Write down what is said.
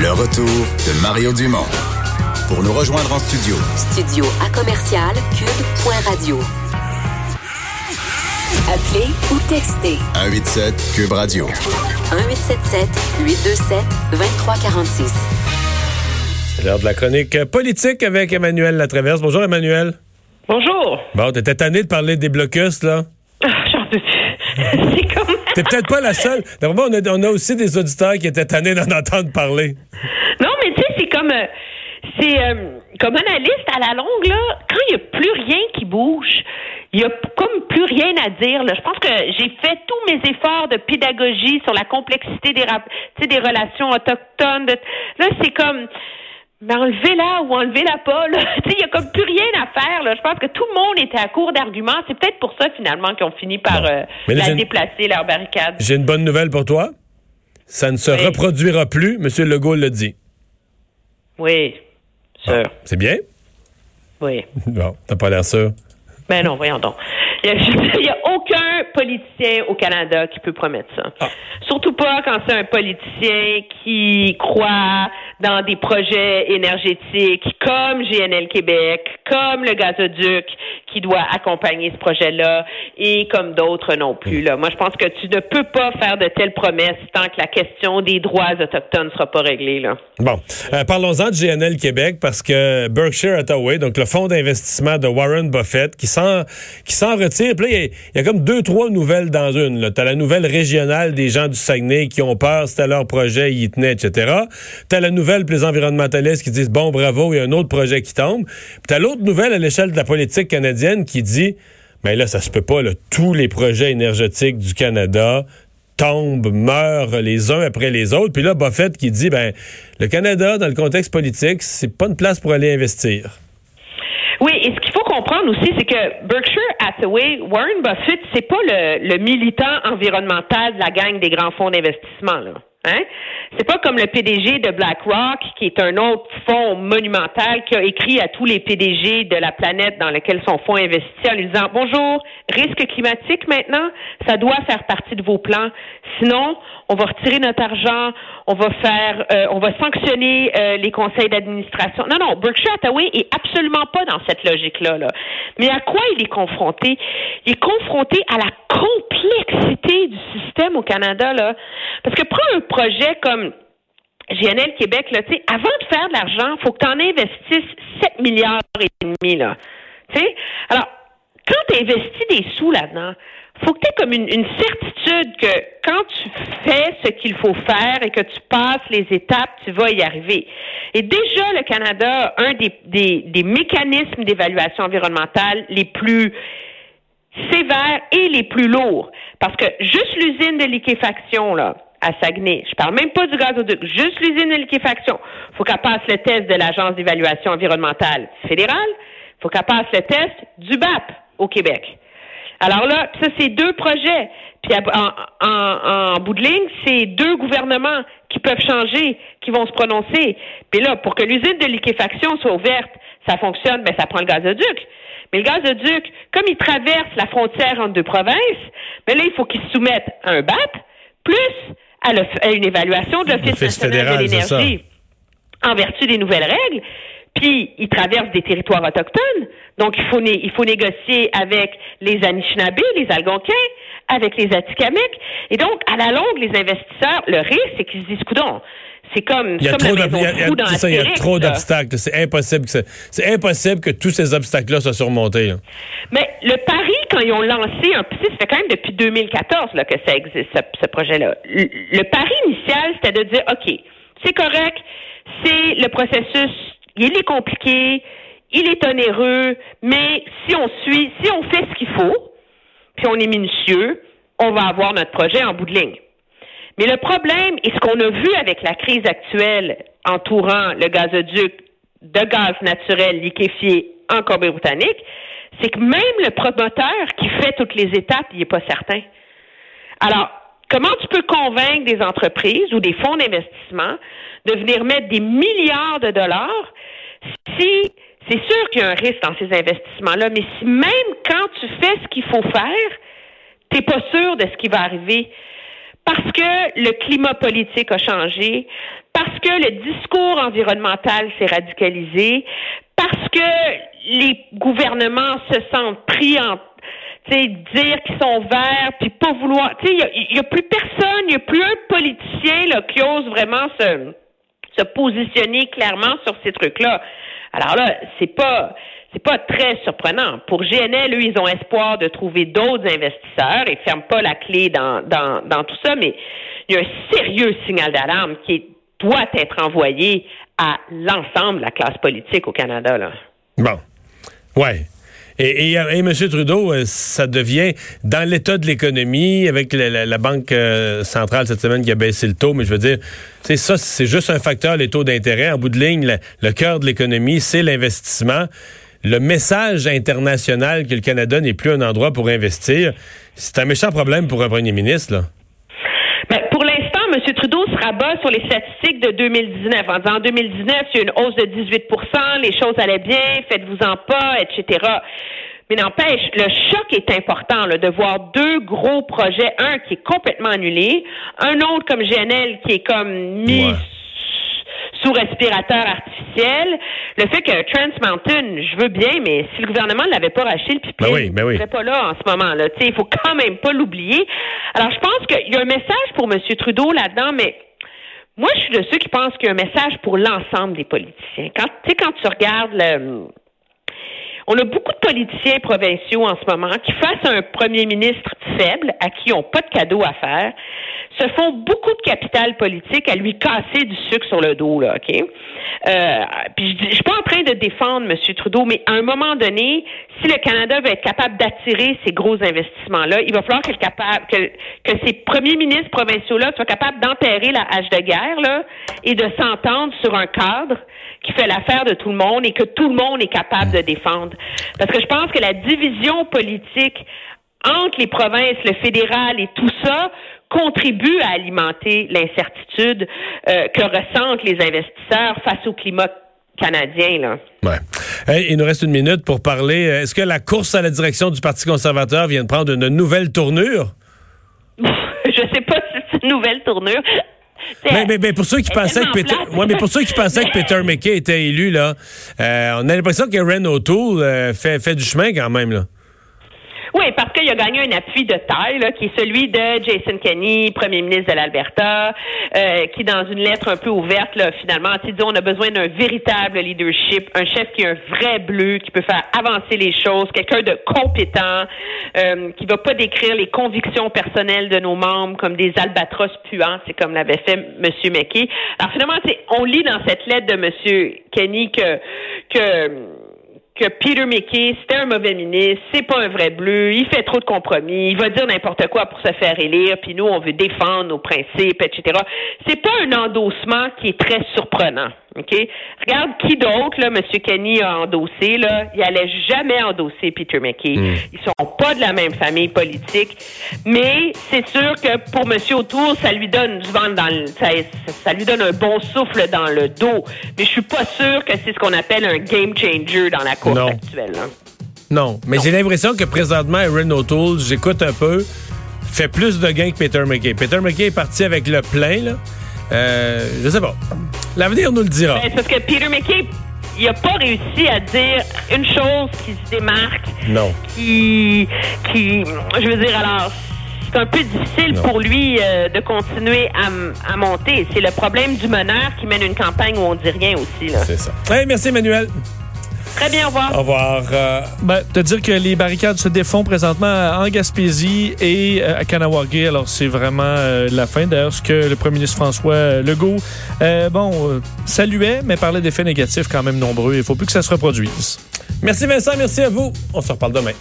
Le retour de Mario Dumont. Pour nous rejoindre en studio. Studio à commercial cube.radio. Appelez ou textez. 187 Cube Radio. 1877 827 2346. C'est l'heure de la chronique politique avec Emmanuel Latraverse. Bonjour Emmanuel. Bonjour. Bon, t'étais tanné de parler des blocus, là? Ah, J'en peux plus. C'est comme. T'es peut-être pas la seule. D'abord, on a, aussi des auditeurs qui étaient tannés d'en entendre parler. Non, mais tu sais, c'est comme. euh, c'est euh, comme analyste à la longue, là, quand il n'y a plus rien qui bouge, il n'y a comme plus rien à dire. Là. Je pense que j'ai fait tous mes efforts de pédagogie sur la complexité des, des relations autochtones. Là, c'est comme. Mais enlevez-la ou enlevez-la pas. Il n'y a comme plus rien à faire. Là. Je pense que tout le monde était à court d'arguments. C'est peut-être pour ça, finalement, qu'ils ont fini par euh, là, la une- déplacer, leur barricade. J'ai une bonne nouvelle pour toi. Ça ne se Oui. reproduira plus. Monsieur Legault l'a dit. Oui, sûr. C'est bien? Oui. Bon, t'as pas l'air sûr. Ben non, voyons donc. Il n'y a, aucun politicien au Canada qui peut promettre ça. Ah. Surtout pas quand c'est un politicien qui croit dans des projets énergétiques comme GNL Québec, comme le gazoduc qui doit accompagner ce projet-là et comme d'autres non plus. Là. Moi, je pense que tu ne peux pas faire de telles promesses tant que la question des droits autochtones ne sera pas réglée. Là. Bon, euh, parlons-en de GNL Québec parce que Berkshire Hathaway, donc le fonds d'investissement de Warren Buffett, qui s'en qui s'en retire. Puis il y y, a comme deux, trois nouvelles dans une. Tu as la nouvelle régionale des gens du Saguenay qui ont peur, c'était leur projet, ils y tenaient, etc. Tu as la nouvelle pour les environnementalistes qui disent, bon, bravo, il y a un autre projet qui tombe. Puis tu as l'autre nouvelle à l'échelle de la politique canadienne qui dit, mais là, ça se peut pas, tous les projets énergétiques du Canada tombent, meurent les uns après les autres. Puis là, Buffett qui dit, ben, le Canada, dans le contexte politique, c'est pas une place pour aller investir. Oui, et ce qu'il faut comprendre aussi, c'est que Berkshire Hathaway, Warren Buffett, c'est pas le, le militant environnemental de la gang des grands fonds d'investissement. Hein? C'est pas comme le PDG de BlackRock, qui est un autre fonds monumental, qui a écrit à tous les PDG de la planète dans lequel son fonds investit en lui disant Bonjour, risque climatique maintenant, ça doit faire partie de vos plans. Sinon, on va retirer notre argent, on va faire, euh, on va sanctionner euh, les conseils d'administration. Non, non, Berkshire Hathaway est absolument pas dans cette logique-là. Là. Mais à quoi il est confronté? Il est confronté à la complexité du système au Canada là, parce que prends un projet comme GNL Québec, là, avant de faire de l'argent, faut que tu en investisses 7 milliards et demi, là. Alors, quand tu investis des sous là-dedans, faut que tu aies comme une, une certitude que quand tu fais ce qu'il faut faire et que tu passes les étapes, tu vas y arriver. Et déjà, le Canada a un des, des, des mécanismes d'évaluation environnementale les plus sévères et les plus lourds. Parce que juste l'usine de liquéfaction, là, à Saguenay, je parle même pas du gazoduc, juste l'usine de liquéfaction, faut qu'elle passe le test de l'Agence d'évaluation environnementale fédérale, faut qu'elle passe le test du BAP au Québec. Alors là, ça, c'est deux projets. Puis en, en, en bout de ligne, c'est deux gouvernements qui peuvent changer, qui vont se prononcer. Puis là, pour que l'usine de liquéfaction soit ouverte, ça fonctionne, ben ça prend le gazoduc. Mais le gazoduc, comme il traverse la frontière entre deux provinces, ben là, il faut qu'il se soumette à un BAP, plus à, le- à une évaluation de l'Office national fédéral, de l'énergie en vertu des nouvelles règles. Puis, il traverse des territoires autochtones. Donc, il faut, né- il faut négocier avec les Anishinaabe, les Algonquins, avec les Atikamekw. Et donc, à la longue, les investisseurs, le risque, c'est qu'ils se disent, coudon, c'est comme, Il y a comme trop il y a- d'obstacles. C'est impossible que c'est impossible que tous ces obstacles-là soient surmontés. là. Mais le pari, quand ils ont lancé un ça fait quand même depuis 2014 là, que ça existe, ce, ce projet-là. Le, le pari initial, c'était de dire, OK, c'est correct, c'est le processus, il est compliqué, il est onéreux, mais si on suit, si on fait ce qu'il faut, puis on est minutieux, on va avoir notre projet en bout de ligne. Mais le problème, et ce qu'on a vu avec la crise actuelle entourant le gazoduc de gaz naturel liquéfié en Colombie-Britannique, c'est que même le promoteur qui fait toutes les étapes, il n'est pas certain. Alors, comment tu peux convaincre des entreprises ou des fonds d'investissement de venir mettre des milliards de dollars si c'est sûr qu'il y a un risque dans ces investissements-là, mais si même quand tu fais ce qu'il faut faire, tu n'es pas sûr de ce qui va arriver? Parce que le climat politique a changé, parce que le discours environnemental s'est radicalisé, parce que les gouvernements se sentent pris en dire qu'ils sont verts, puis pas vouloir. Il n'y a, plus personne, il n'y a plus un politicien là, qui ose vraiment se, se positionner clairement sur ces trucs-là. Alors là, c'est pas c'est pas très surprenant. Pour GNL, eux, ils ont espoir de trouver d'autres investisseurs et ferment pas la clé dans, dans, dans tout ça, mais il y a un sérieux signal d'alarme qui doit être envoyé à l'ensemble de la classe politique au Canada. Là. Bon. Ouais. Et, et, M. Trudeau, euh, ça devient dans l'état de l'économie, avec la, Banque euh, centrale cette semaine qui a baissé le taux, mais je veux dire, c'est ça, c'est juste un facteur, les taux d'intérêt. En bout de ligne, le, cœur de l'économie, c'est l'investissement. Le message international que le Canada n'est plus un endroit pour investir, c'est un méchant problème pour un premier ministre, là. Ben, pour l'instant, M. Se rabat sur les statistiques de 2019 en disant en 2019, il y a une hausse de 18% les choses allaient bien, faites-vous-en pas, etc. Mais n'empêche, le choc est important là, de voir deux gros projets, un qui est complètement annulé, un autre comme GNL qui est comme mis sous respirateur artificiel. Le fait que Trans Mountain, je veux bien, mais si le gouvernement ne l'avait pas racheté, le pipeline, ben ben serait pas là en ce moment. là. Il faut quand même pas l'oublier. Alors, je pense qu'il y a un message pour M. Trudeau là-dedans, mais moi, je suis de ceux qui pensent qu'il y a un message pour l'ensemble des politiciens. Quand, quand tu regardes le on a beaucoup de politiciens provinciaux en ce moment qui, face à un premier ministre faible, à qui on pas de cadeau à faire, se font beaucoup de capital politique à lui casser du sucre sur le dos, là, OK? Euh, puis je, je suis pas en train de défendre M. Trudeau, mais à un moment donné, si le Canada veut être capable d'attirer ces gros investissements-là, il va falloir que, capable, que, que ces premiers ministres provinciaux-là soient capables d'enterrer la hache de guerre, là, et de s'entendre sur un cadre qui fait l'affaire de tout le monde et que tout le monde est capable de défendre. Parce que je pense que la division politique entre les provinces, le fédéral et tout ça contribue à alimenter l'incertitude euh, que ressentent les investisseurs face au climat canadien. Là. Ouais. il nous reste une minute pour parler. Est-ce que la course à la direction du Parti conservateur vient de prendre une nouvelle tournure? Je sais pas si c'est une nouvelle tournure. Mais, mais, pour ceux qui pensaient que Peter, mais pour ceux qui pensaient que Peter McKay était élu là, euh, on a l'impression que Ren O'Toole euh, fait, fait du chemin quand même là. Oui, parce qu'il a gagné un appui de taille, là, qui est celui de Jason Kenney, premier ministre de l'Alberta, euh, qui, dans une lettre un peu ouverte, là, finalement, a dit on a besoin d'un véritable leadership, un chef qui a un vrai bleu, qui peut faire avancer les choses, quelqu'un de compétent, euh, qui va pas décrire les convictions personnelles de nos membres comme des albatros puants, c'est comme l'avait fait M. McKay. Alors finalement, on lit dans cette lettre de M. Kenney que que que Peter McKay, c'était un mauvais ministre, c'est pas un vrai bleu, il fait trop de compromis, il va dire n'importe quoi pour se faire élire, puis nous, on veut défendre nos principes, etc. C'est pas un endossement qui est très surprenant. OK? Regarde qui d'autre, là, M. Kenny a endossé, là. Il allait jamais endosser Peter McKay. Hmm. Ils sont pas de la même famille politique. Mais c'est sûr que pour M. Autour, ça lui donne du vent dans le, ça, ça, lui donne un bon souffle dans le dos. Mais je suis pas sûr que c'est ce qu'on appelle un game changer dans la course actuelle. Non, mais j'ai l'impression que présentement, Aaron O'Toole, j'écoute un peu, fait plus de gains que Peter McKay. Peter McKay est parti avec le plein, là. Euh, je sais pas. L'avenir nous le dira. Ben, parce que Peter McKay, il n'a pas réussi à dire une chose qui se démarque. Non. Qui, qui, je veux dire, alors, c'est un peu difficile pour lui euh, de continuer à, monter. C'est le problème du meneur qui mène une campagne où on dit rien aussi. C'est ça. merci, Emmanuel. Très bien, au revoir. Au revoir. Euh, ben, te dire que les barricades se défont présentement en Gaspésie et euh, à Kanawagé. Alors, c'est vraiment euh, la fin. D'ailleurs, ce que le premier ministre François Legault, bon, saluait, mais parlait d'effets négatifs quand même nombreux. Il ne faut plus que ça se reproduise. Merci Vincent, merci à vous. On se reparle demain.